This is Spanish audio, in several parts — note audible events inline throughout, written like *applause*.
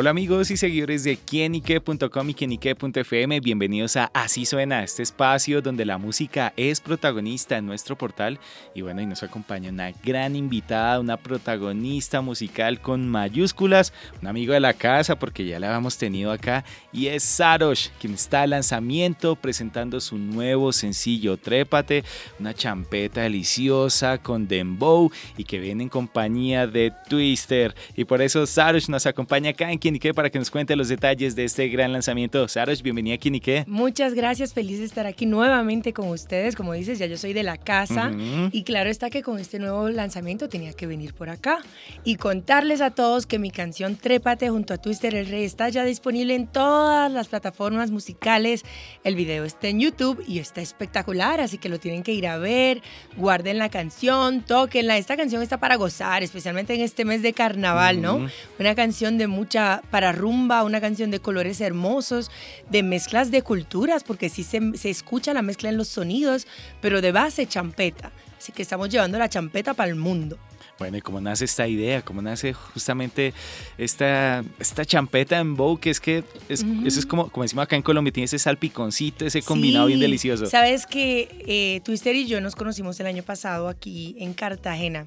Hola amigos y seguidores de quienique.com y quienique.fm, bienvenidos a Así Suena, este espacio donde la música es protagonista en nuestro portal. Y bueno, y nos acompaña una gran invitada, una protagonista musical con mayúsculas, un amigo de la casa porque ya la habíamos tenido acá y es Sarosh, quien está al lanzamiento presentando su nuevo sencillo Trépate, una champeta deliciosa con dembow y que viene en compañía de Twister. Y por eso Sarosh nos acompaña acá en Kinique para que nos cuente los detalles de este gran lanzamiento. Sarosh, bienvenida a Kinique. Muchas gracias, feliz de estar aquí nuevamente con ustedes. Como dices, ya yo soy de la casa y claro está que con este nuevo lanzamiento tenía que venir por acá y contarles a todos que mi canción Trépate junto a Twister el Rey está ya disponible en todas las plataformas musicales. El video está en YouTube y está espectacular, así que lo tienen que ir a ver. Guarden la canción, tóquenla. Esta canción está para gozar, especialmente en este mes de carnaval, ¿no? Una canción de mucha para, rumba, una canción de colores hermosos, de mezclas de culturas, porque sí se, se escucha la mezcla en los sonidos, pero de base champeta. Así que estamos llevando la champeta para el mundo. Bueno, ¿y cómo nace esta idea? ¿Cómo nace justamente esta, esta champeta en bow? Que es que eso es como, como decimos acá en Colombia, tiene ese salpiconcito, ese combinado bien delicioso. Sabes que eh, Twister y yo nos conocimos el año pasado aquí en Cartagena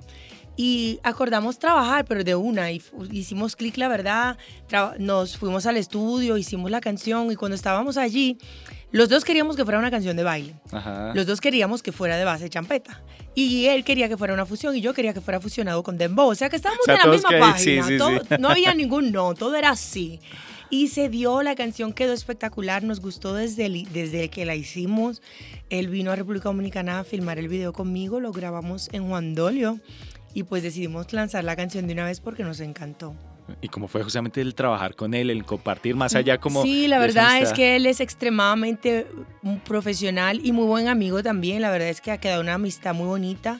y acordamos trabajar, pero de una, y hicimos clic, la verdad, nos fuimos al estudio, hicimos la canción y cuando estábamos allí, los dos queríamos que fuera una canción de baile. Los dos queríamos que fuera de base champeta. Y él quería que fuera una fusión y yo quería que fuera fusionado con dembow. O sea que estábamos en la misma página. No había *laughs* ningún no, todo era así. Y se dio, la canción quedó espectacular, nos gustó desde, desde que la hicimos. Él vino a República Dominicana a filmar el video conmigo, lo grabamos en Juan Dolio y pues decidimos lanzar la canción de una vez porque nos encantó. Y cómo fue justamente el trabajar con él, el compartir más allá como... Sí, la verdad es que él es extremadamente profesional y muy buen amigo también. La verdad es que ha quedado una amistad muy bonita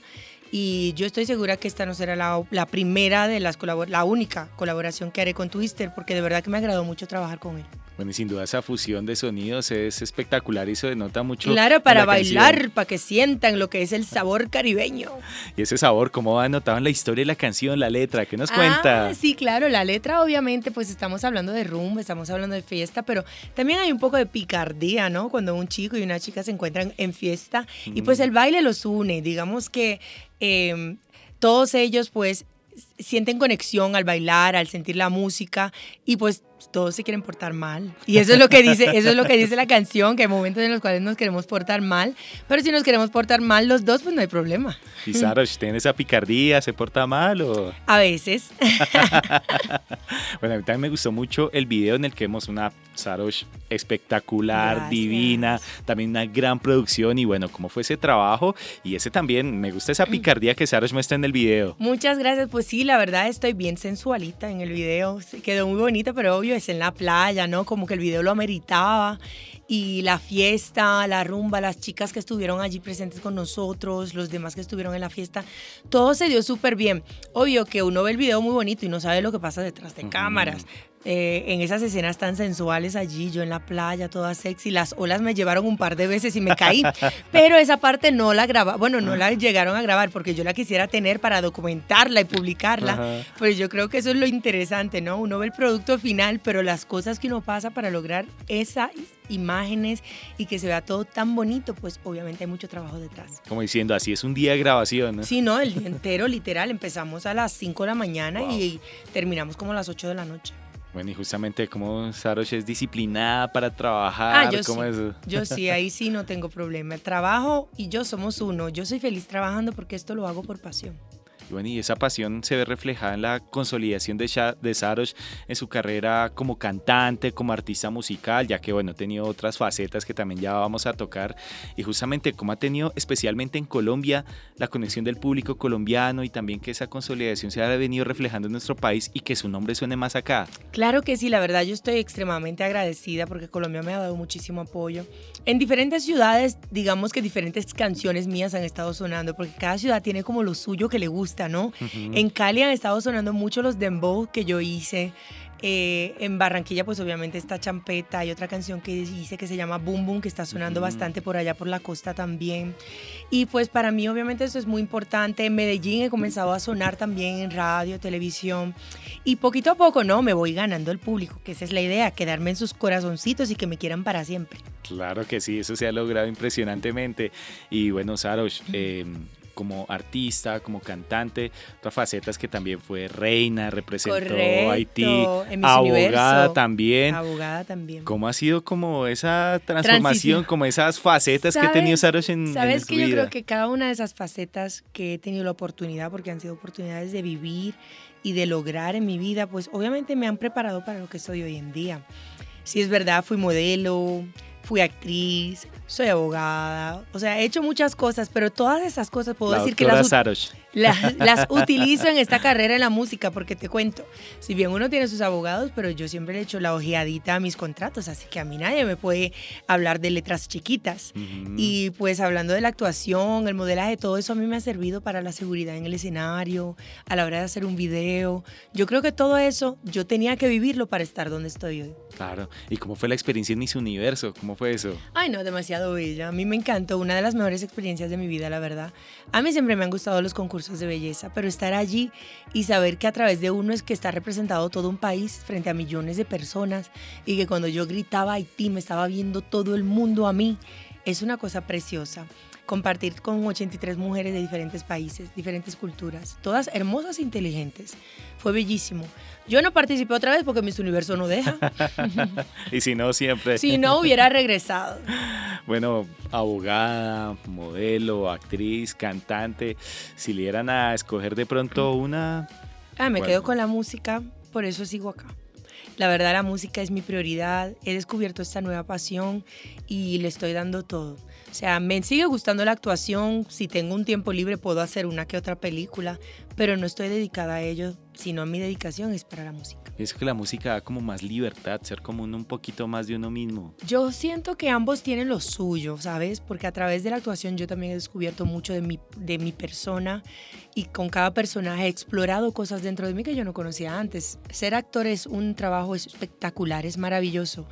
y yo estoy segura que esta no será la, la primera de las la única colaboración que haré con Twister porque de verdad que me agradó mucho trabajar con él. Bueno, y sin duda esa fusión de sonidos es espectacular y se denota mucho. Claro, para bailar, para que sientan lo que es el sabor caribeño. Y ese sabor, ¿cómo anotado en la historia de la canción, la letra? ¿Qué nos cuenta? Ah, sí, claro, la letra obviamente pues estamos hablando de rumba, estamos hablando de fiesta, pero también hay un poco de picardía, ¿no? Cuando un chico y una chica se encuentran en fiesta y pues el baile los une, digamos que em, todos ellos pues sienten conexión al bailar, al sentir la música y pues todos se quieren portar mal. Y eso es lo que dice, eso es lo que dice la canción, que hay momentos en los cuales nos queremos portar mal, pero si nos queremos portar mal los dos, pues no hay problema. ¿Y Sarosh tiene esa picardía, se porta mal o...? A veces. *laughs* bueno, a mí también me gustó mucho el video en el que vemos una Sarosh espectacular, divina, también una gran producción y bueno, cómo fue ese trabajo y ese también, me gusta esa picardía que Sarosh muestra en el video. Muchas gracias, pues sí, la verdad estoy bien sensualita en el video, quedó muy bonita, pero obvio es en la playa, ¿no? Como que el video lo ameritaba y la fiesta, la rumba, las chicas que estuvieron allí presentes con nosotros, los demás que estuvieron en la fiesta, todo se dio súper bien. Obvio que uno ve el video muy bonito y no sabe lo que pasa detrás de cámaras. Eh, en esas escenas tan sensuales allí, yo en la playa, toda sexy, las olas me llevaron un par de veces y me caí, *laughs* pero esa parte no la graba, bueno, no la llegaron a grabar porque yo la quisiera tener para documentarla y publicarla, pues yo creo que eso es lo interesante, ¿no? Uno ve el producto final, pero las cosas que uno pasa para lograr esas imágenes y que se vea todo tan bonito, pues obviamente hay mucho trabajo detrás. Como diciendo, así es un día de grabación, ¿no? Sí, no, el día entero, literal, empezamos a las 5 de la mañana y terminamos como a las 8 de la noche. Bueno, y justamente como Sarosh es disciplinada para trabajar. Ah, yo sí. Yo sí, ahí sí no tengo problema. El trabajo y yo somos uno. Yo soy feliz trabajando porque esto lo hago por pasión. Y bueno, y esa pasión se ve reflejada en la consolidación de, de Sarosh en su carrera como cantante, como artista musical, ya que bueno, ha tenido otras facetas que también ya vamos a tocar. Y justamente como ha tenido especialmente en Colombia la conexión del público colombiano y también que esa consolidación se ha venido reflejando en nuestro país y que su nombre suene más acá. Claro que sí, la verdad yo estoy extremadamente agradecida porque Colombia me ha dado muchísimo apoyo. En diferentes ciudades, digamos que diferentes canciones mías han estado sonando porque cada ciudad tiene como lo suyo que le gusta ¿no? En Cali han estado sonando mucho los dembow que yo hice. Eh, en Barranquilla, pues obviamente está Champeta. Hay otra canción que hice que se llama Boom Boom, que está sonando bastante por allá por la costa también. Y pues para mí, obviamente, eso es muy importante. En Medellín he comenzado a sonar también en radio, televisión. Y poquito a poco, no, me voy ganando el público, que esa es la idea, quedarme en sus corazoncitos y que me quieran para siempre. Claro que sí, eso se ha logrado impresionantemente. Y bueno, Saros, eh, como artista, como cantante, otras facetas que también fue reina, representó a Haití, abogada también. Abogada también. ¿Cómo ha sido como esa transformación, como esas facetas que ha tenido Saros en, ¿Sabes en que yo creo que cada una de esas facetas que he tenido la oportunidad, porque han sido oportunidades de vivir y de lograr en mi vida, pues obviamente me han preparado para lo que soy hoy en día. Si es verdad, fui modelo, fui actriz, soy abogada, o sea, he hecho muchas cosas, pero todas esas cosas puedo decir que las, *laughs* las, utilizo en esta carrera en la música, porque te cuento, si bien uno tiene sus abogados, pero yo siempre le he hecho la ojeadita a mis contratos, así que a mí nadie me puede hablar de letras chiquitas. Y pues hablando de la actuación, el modelaje, todo eso a mí me ha servido para la seguridad en el escenario, a la hora de hacer un video. Yo creo que todo eso yo tenía que vivirlo para estar donde estoy hoy. Claro. ¿Y cómo fue la experiencia en Miss Universo? ¿Cómo eso? Ay, no, demasiado bella. A mí me encantó, una de las mejores experiencias de mi vida, la verdad. A mí siempre me han gustado los concursos de belleza, pero estar allí y saber que a través de uno es que está representado todo un país frente a millones de personas y que cuando yo gritaba Haití me estaba viendo todo el mundo a mí, es una cosa preciosa compartir con 83 mujeres de diferentes países, diferentes culturas, todas hermosas e inteligentes. Fue bellísimo. Yo no participé otra vez porque Miss Universo no deja. *laughs* y si no, siempre. Si no, hubiera regresado. Bueno, abogada, modelo, actriz, cantante, si le dieran a escoger de pronto una... Ah, me quedo con la música, por eso sigo acá. La verdad, la música es mi prioridad. He descubierto esta nueva pasión y le estoy dando todo. O sea, me sigue gustando la actuación. Si tengo un tiempo libre puedo hacer una que otra película, pero no estoy dedicada a ello, sino mi dedicación es para la música. Es que la música da como más libertad, ser como un, poquito más de uno mismo. Yo siento que ambos tienen lo suyo, ¿sabes? Porque a través de la actuación yo también he descubierto mucho de mi, de mi persona y con cada personaje he explorado cosas dentro de mí que yo no conocía antes. Ser actor es un trabajo espectacular, es maravilloso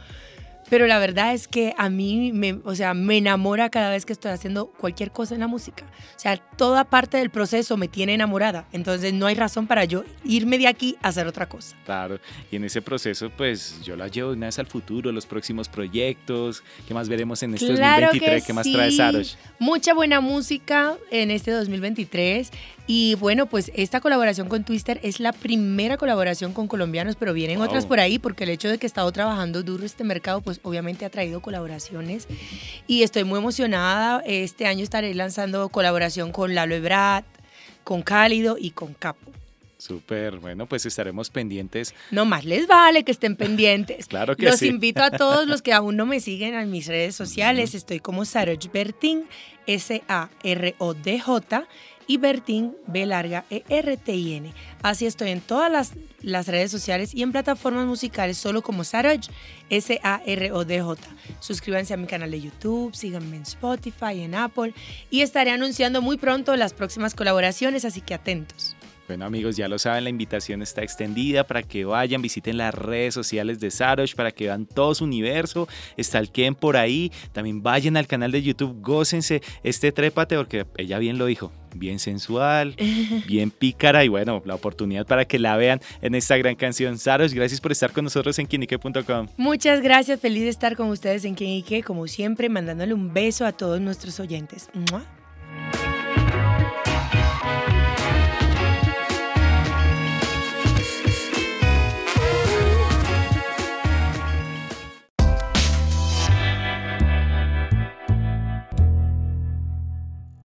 pero la verdad es que a mí, me, o sea, me enamora cada vez que estoy haciendo cualquier cosa en la música. O sea, toda parte del proceso me tiene enamorada. Entonces no hay razón para yo irme de aquí a hacer otra cosa. Claro, y en ese proceso pues yo la llevo una vez al futuro, los próximos proyectos, ¿qué más veremos en este 2023? ¿Qué más trae Sarosh? Mucha buena música en este 2023. Y bueno, pues esta colaboración con Twister es la primera colaboración con colombianos, pero vienen otras por ahí porque el hecho de que he estado trabajando duro este mercado, pues obviamente ha traído colaboraciones. Y estoy muy emocionada. Este año estaré lanzando colaboración con Lalo Ebrard, con Cálido y con Capo. Súper, bueno, pues estaremos pendientes. No más les vale que estén pendientes. *laughs* claro que los sí. Los invito a todos los que aún no me siguen en mis redes sociales. Estoy como Saroj Bertin, S-A-R-O-D-J y Bertín B larga E R T I N. Así estoy en todas las, las, redes sociales y en plataformas musicales solo como Saroj S A R O D J. Suscríbanse a mi canal de YouTube, síganme en Spotify, en Apple y estaré anunciando muy pronto las próximas colaboraciones, así que atentos. Bueno amigos, ya lo saben, la invitación está extendida para que vayan, visiten las redes sociales de Sarosh, para que vean todo su universo, estalquen por ahí, también vayan al canal de YouTube, gócense este trépate porque ella bien lo dijo, bien sensual, *laughs* bien pícara y bueno, la oportunidad para que la vean en esta gran canción. Sarosh, gracias por estar con nosotros en quinique.com. Muchas gracias, feliz de estar con ustedes en Quinique, como siempre, mandándole un beso a todos nuestros oyentes.